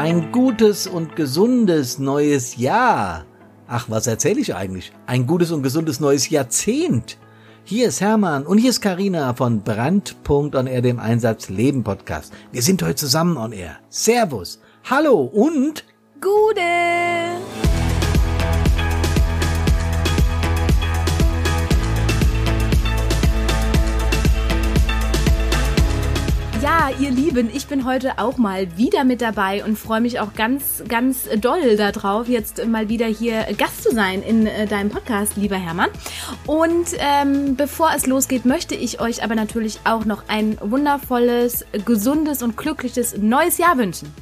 Ein gutes und gesundes neues Jahr. Ach, was erzähle ich eigentlich? Ein gutes und gesundes neues Jahrzehnt. Hier ist Hermann und hier ist Karina von Brandpunkt on Air, dem Einsatz Leben Podcast. Wir sind heute zusammen on Air. Servus. Hallo und Gude. Ja, ihr Lieben, ich bin heute auch mal wieder mit dabei und freue mich auch ganz, ganz doll darauf, jetzt mal wieder hier Gast zu sein in äh, deinem Podcast, lieber Hermann. Und ähm, bevor es losgeht, möchte ich euch aber natürlich auch noch ein wundervolles, gesundes und glückliches neues Jahr wünschen.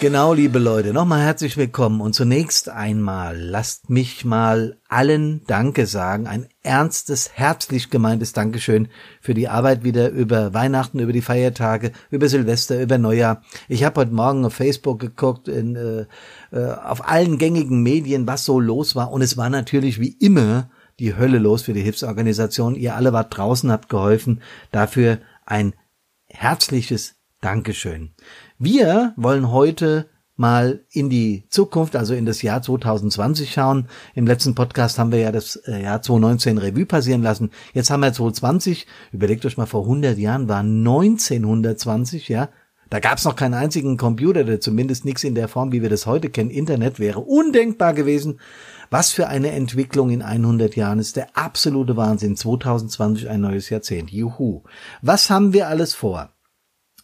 Genau, liebe Leute, nochmal herzlich willkommen und zunächst einmal lasst mich mal allen Danke sagen, ein ernstes, herzlich gemeintes Dankeschön für die Arbeit wieder über Weihnachten, über die Feiertage, über Silvester, über Neujahr. Ich habe heute Morgen auf Facebook geguckt, in, äh, äh, auf allen gängigen Medien, was so los war und es war natürlich wie immer die Hölle los für die Hilfsorganisation. Ihr alle wart draußen, habt geholfen. Dafür ein herzliches Dankeschön. Wir wollen heute mal in die Zukunft, also in das Jahr 2020 schauen. Im letzten Podcast haben wir ja das äh, Jahr 2019 Revue passieren lassen. Jetzt haben wir 2020. Überlegt euch mal, vor 100 Jahren war 1920, ja. Da gab es noch keinen einzigen Computer, oder zumindest nichts in der Form, wie wir das heute kennen. Internet wäre undenkbar gewesen. Was für eine Entwicklung in 100 Jahren ist der absolute Wahnsinn. 2020 ein neues Jahrzehnt. Juhu. Was haben wir alles vor?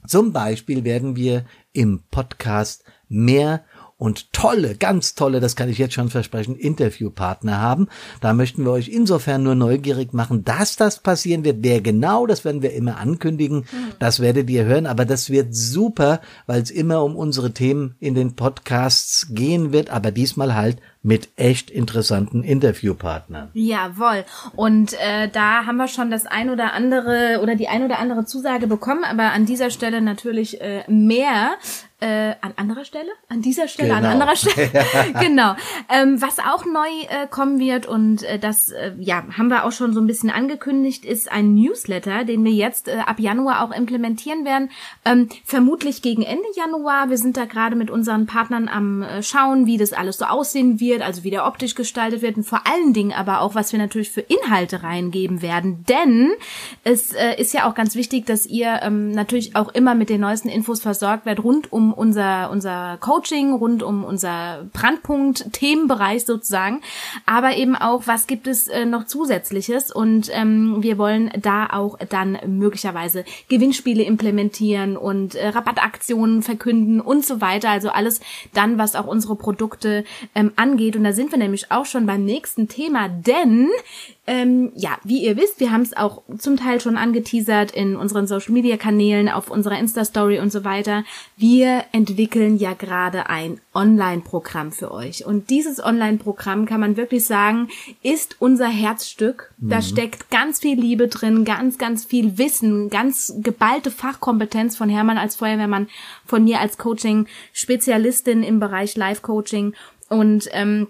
Zum Beispiel werden wir im Podcast mehr und tolle, ganz tolle, das kann ich jetzt schon versprechen, Interviewpartner haben. Da möchten wir euch insofern nur neugierig machen, dass das passieren wird. Wer genau, das werden wir immer ankündigen. Mhm. Das werdet ihr hören. Aber das wird super, weil es immer um unsere Themen in den Podcasts gehen wird. Aber diesmal halt mit echt interessanten Interviewpartnern. Jawohl. Und äh, da haben wir schon das ein oder andere oder die ein oder andere Zusage bekommen, aber an dieser Stelle natürlich äh, mehr. Äh, an anderer Stelle? An dieser Stelle, genau. an anderer Stelle. genau. Ähm, was auch neu äh, kommen wird und äh, das äh, ja haben wir auch schon so ein bisschen angekündigt, ist ein Newsletter, den wir jetzt äh, ab Januar auch implementieren werden. Ähm, vermutlich gegen Ende Januar. Wir sind da gerade mit unseren Partnern am äh, schauen, wie das alles so aussehen wird, also wie der optisch gestaltet wird und vor allen Dingen aber auch, was wir natürlich für Inhalte reingeben werden. Denn es äh, ist ja auch ganz wichtig, dass ihr ähm, natürlich auch immer mit den neuesten Infos versorgt werdet rund um unser, unser Coaching, rund um unser Brandpunkt-Themenbereich sozusagen, aber eben auch, was gibt es äh, noch zusätzliches? Und ähm, wir wollen da auch dann möglicherweise Gewinnspiele implementieren und äh, Rabattaktionen verkünden und so weiter, also alles dann, was auch unsere Produkte ähm, angeht und da sind wir nämlich auch schon beim nächsten Thema, denn ähm, ja, wie ihr wisst, wir haben es auch zum Teil schon angeteasert in unseren Social Media Kanälen, auf unserer Insta Story und so weiter. Wir entwickeln ja gerade ein Online-Programm für euch. Und dieses Online-Programm kann man wirklich sagen, ist unser Herzstück. Mhm. Da steckt ganz viel Liebe drin, ganz, ganz viel Wissen, ganz geballte Fachkompetenz von Hermann als Feuerwehrmann, von mir als Coaching-Spezialistin im Bereich Live-Coaching. Und ähm,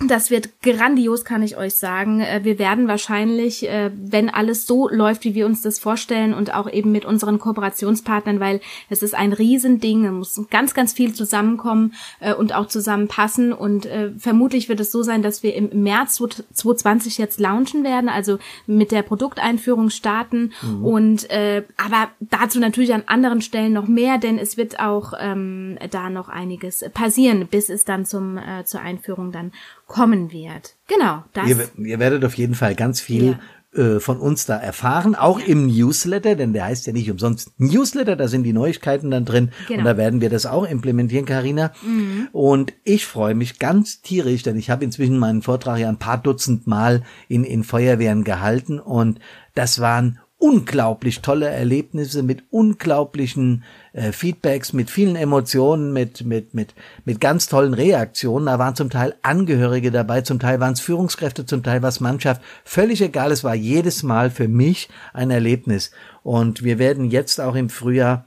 das wird grandios, kann ich euch sagen. Äh, wir werden wahrscheinlich, äh, wenn alles so läuft, wie wir uns das vorstellen und auch eben mit unseren Kooperationspartnern, weil es ist ein Riesending, da muss ganz, ganz viel zusammenkommen äh, und auch zusammenpassen. Und vermutlich wird es so sein, dass wir im März 2020 jetzt launchen werden, also mit der Produkteinführung starten. Mhm. Und aber dazu natürlich an anderen Stellen noch mehr, denn es wird auch ähm, da noch einiges passieren, bis es dann zum zur Einführung dann kommen wird. Genau, das. Ihr, ihr werdet auf jeden Fall ganz viel ja. äh, von uns da erfahren, auch ja. im Newsletter, denn der heißt ja nicht umsonst Newsletter, da sind die Neuigkeiten dann drin genau. und da werden wir das auch implementieren, Karina. Mhm. Und ich freue mich ganz tierisch, denn ich habe inzwischen meinen Vortrag ja ein paar Dutzend Mal in, in Feuerwehren gehalten und das waren unglaublich tolle Erlebnisse mit unglaublichen äh, Feedbacks, mit vielen Emotionen, mit, mit, mit, mit ganz tollen Reaktionen. Da waren zum Teil Angehörige dabei, zum Teil waren es Führungskräfte, zum Teil war es Mannschaft. Völlig egal, es war jedes Mal für mich ein Erlebnis. Und wir werden jetzt auch im Frühjahr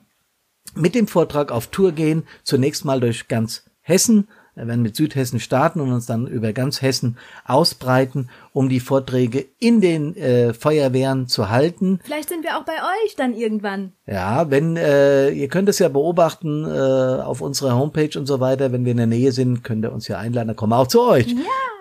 mit dem Vortrag auf Tour gehen, zunächst mal durch ganz Hessen, werden mit Südhessen starten und uns dann über ganz Hessen ausbreiten, um die Vorträge in den äh, Feuerwehren zu halten. Vielleicht sind wir auch bei euch dann irgendwann. Ja, wenn äh, ihr könnt es ja beobachten äh, auf unserer Homepage und so weiter. Wenn wir in der Nähe sind, könnt ihr uns ja einladen. Dann kommen wir auch zu euch.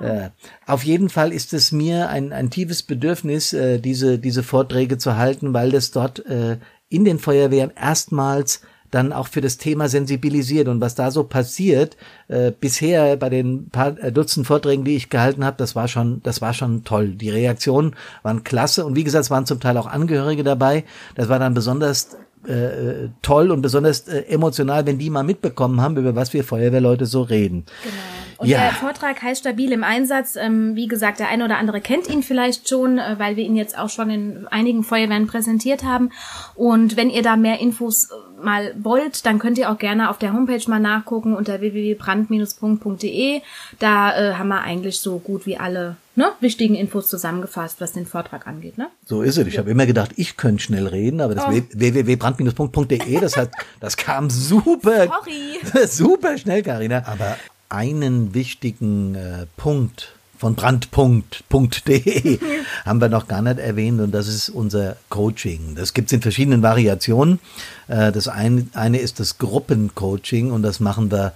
Ja. Äh, auf jeden Fall ist es mir ein, ein tiefes Bedürfnis, äh, diese diese Vorträge zu halten, weil das dort äh, in den Feuerwehren erstmals dann auch für das Thema sensibilisiert und was da so passiert äh, bisher bei den paar äh, Dutzend Vorträgen, die ich gehalten habe, das war schon, das war schon toll. Die Reaktionen waren klasse und wie gesagt, es waren zum Teil auch Angehörige dabei. Das war dann besonders äh, toll und besonders äh, emotional, wenn die mal mitbekommen haben, über was wir Feuerwehrleute so reden. Genau. Und ja. der Vortrag heißt Stabil im Einsatz. Ähm, wie gesagt, der eine oder andere kennt ihn vielleicht schon, äh, weil wir ihn jetzt auch schon in einigen Feuerwehren präsentiert haben. Und wenn ihr da mehr Infos äh, mal wollt, dann könnt ihr auch gerne auf der Homepage mal nachgucken unter www.brand-punkt.de. Da äh, haben wir eigentlich so gut wie alle ne, wichtigen Infos zusammengefasst, was den Vortrag angeht. Ne? So ist es. Ich habe immer gedacht, ich könnte schnell reden, aber das oh. www.brand-punkt.de, das hat, das kam super, Sorry. super schnell, Karina. Aber einen wichtigen äh, Punkt von brandpunkt.de haben wir noch gar nicht erwähnt und das ist unser Coaching. Das gibt's in verschiedenen Variationen. Äh, das eine, eine ist das Gruppencoaching und das machen wir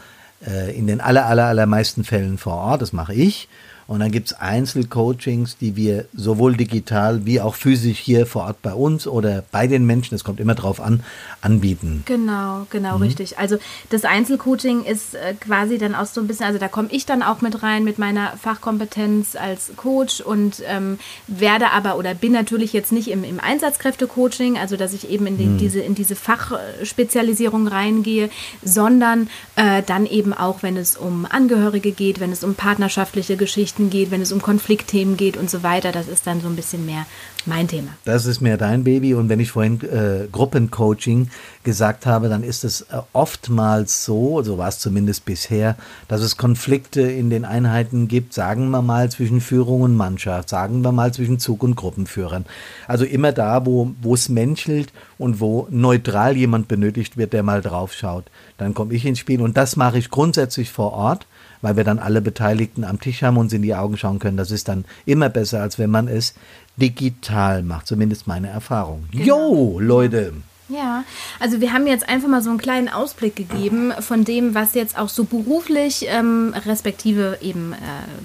äh, in den aller, aller, allermeisten Fällen vor Ort. Das mache ich. Und dann gibt's Einzelcoachings, die wir sowohl digital wie auch physisch hier vor Ort bei uns oder bei den Menschen, es kommt immer drauf an, anbieten. Genau, genau, mhm. richtig. Also das Einzelcoaching ist äh, quasi dann auch so ein bisschen, also da komme ich dann auch mit rein mit meiner Fachkompetenz als Coach und ähm, werde aber oder bin natürlich jetzt nicht im, im Einsatzkräftecoaching, also dass ich eben in, die, mhm. diese, in diese Fachspezialisierung reingehe, sondern äh, dann eben auch, wenn es um Angehörige geht, wenn es um partnerschaftliche Geschichten Geschichten geht, wenn es um Konfliktthemen geht und so weiter. Das ist dann so ein bisschen mehr mein Thema. Das ist mehr dein Baby. Und wenn ich vorhin äh, Gruppencoaching gesagt habe, dann ist es äh, oftmals so, so war es zumindest bisher, dass es Konflikte in den Einheiten gibt, sagen wir mal zwischen Führung und Mannschaft, sagen wir mal zwischen Zug- und Gruppenführern. Also immer da, wo, wo es menschelt und wo neutral jemand benötigt wird, der mal drauf schaut. Dann komme ich ins Spiel und das mache ich grundsätzlich vor Ort weil wir dann alle Beteiligten am Tisch haben und uns in die Augen schauen können. Das ist dann immer besser, als wenn man es digital macht, zumindest meine Erfahrung. Genau. Jo, Leute. Ja, also wir haben jetzt einfach mal so einen kleinen Ausblick gegeben von dem, was jetzt auch so beruflich, ähm, respektive eben äh,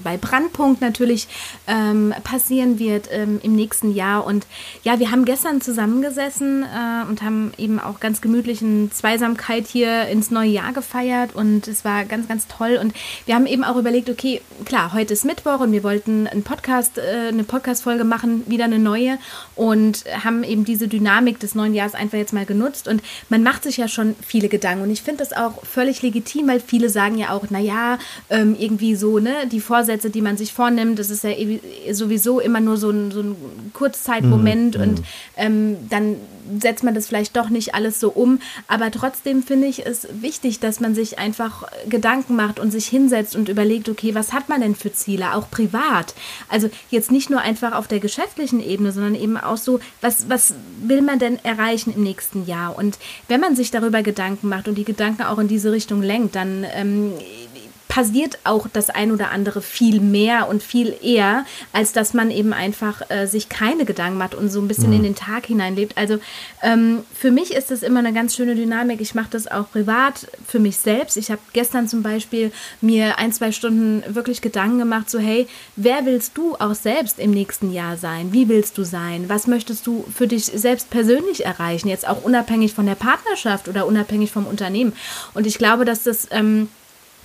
bei Brandpunkt natürlich ähm, passieren wird ähm, im nächsten Jahr. Und ja, wir haben gestern zusammengesessen äh, und haben eben auch ganz gemütlichen Zweisamkeit hier ins neue Jahr gefeiert und es war ganz, ganz toll. Und wir haben eben auch überlegt, okay, klar, heute ist Mittwoch und wir wollten einen Podcast, äh, eine Podcast-Folge machen, wieder eine neue und haben eben diese Dynamik des neuen Jahres einfach jetzt mal mal genutzt. Und man macht sich ja schon viele Gedanken. Und ich finde das auch völlig legitim, weil viele sagen ja auch, naja, ähm, irgendwie so, ne, die Vorsätze, die man sich vornimmt, das ist ja sowieso immer nur so ein, so ein Kurzzeitmoment mhm. und ähm, dann setzt man das vielleicht doch nicht alles so um. Aber trotzdem finde ich es wichtig, dass man sich einfach Gedanken macht und sich hinsetzt und überlegt, okay, was hat man denn für Ziele, auch privat? Also jetzt nicht nur einfach auf der geschäftlichen Ebene, sondern eben auch so, was, was will man denn erreichen im nächsten Jahr? Und wenn man sich darüber Gedanken macht und die Gedanken auch in diese Richtung lenkt, dann ähm, passiert auch das ein oder andere viel mehr und viel eher, als dass man eben einfach äh, sich keine Gedanken macht und so ein bisschen mhm. in den Tag hineinlebt. Also ähm, für mich ist das immer eine ganz schöne Dynamik. Ich mache das auch privat für mich selbst. Ich habe gestern zum Beispiel mir ein, zwei Stunden wirklich Gedanken gemacht, so hey, wer willst du auch selbst im nächsten Jahr sein? Wie willst du sein? Was möchtest du für dich selbst persönlich erreichen? Jetzt auch unabhängig von der Partnerschaft oder unabhängig vom Unternehmen. Und ich glaube, dass das ähm,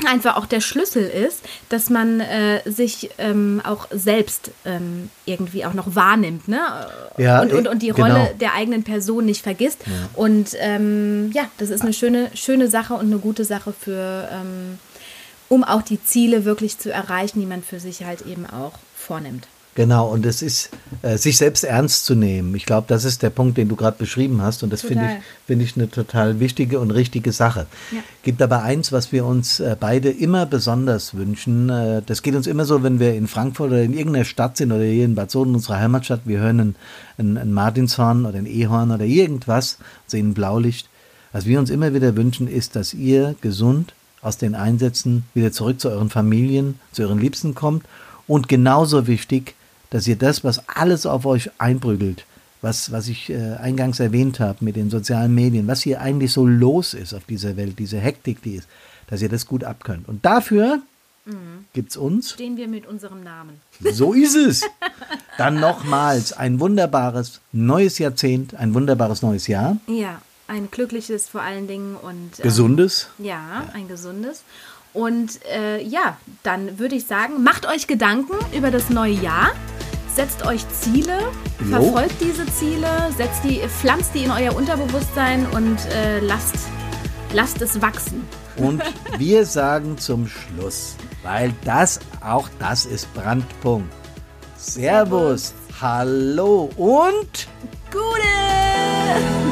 einfach auch der Schlüssel ist, dass man äh, sich ähm, auch selbst ähm, irgendwie auch noch wahrnimmt, ne? Ja, und, und, und die genau. Rolle der eigenen Person nicht vergisst. Ja. Und ähm, ja, das ist eine schöne, schöne Sache und eine gute Sache für, ähm, um auch die Ziele wirklich zu erreichen, die man für sich halt eben auch vornimmt. Genau, und es ist, äh, sich selbst ernst zu nehmen. Ich glaube, das ist der Punkt, den du gerade beschrieben hast. Und das finde ich, finde ich eine total wichtige und richtige Sache. Ja. Gibt aber eins, was wir uns äh, beide immer besonders wünschen. Äh, das geht uns immer so, wenn wir in Frankfurt oder in irgendeiner Stadt sind oder hier in Bad Soden, unserer Heimatstadt, wir hören ein Martinshorn oder ein Ehorn oder irgendwas, sehen Blaulicht. Was wir uns immer wieder wünschen, ist, dass ihr gesund aus den Einsätzen wieder zurück zu euren Familien, zu euren Liebsten kommt. Und genauso wichtig, dass ihr das, was alles auf euch einprügelt, was, was ich äh, eingangs erwähnt habe mit den sozialen Medien, was hier eigentlich so los ist auf dieser Welt, diese Hektik, die ist, dass ihr das gut abkönnt. Und dafür mhm. gibt's uns. Stehen wir mit unserem Namen. So ist es. Dann nochmals ein wunderbares neues Jahrzehnt, ein wunderbares neues Jahr. Ja, ein glückliches vor allen Dingen und. Ähm, gesundes. Ja, ja, ein gesundes. Und äh, ja, dann würde ich sagen, macht euch Gedanken über das neue Jahr. Setzt euch Ziele, jo. verfolgt diese Ziele, setzt die, pflanzt die in euer Unterbewusstsein und äh, lasst, lasst es wachsen. Und wir sagen zum Schluss, weil das, auch das ist Brandpunkt. Servus, Servus. hallo und Gute!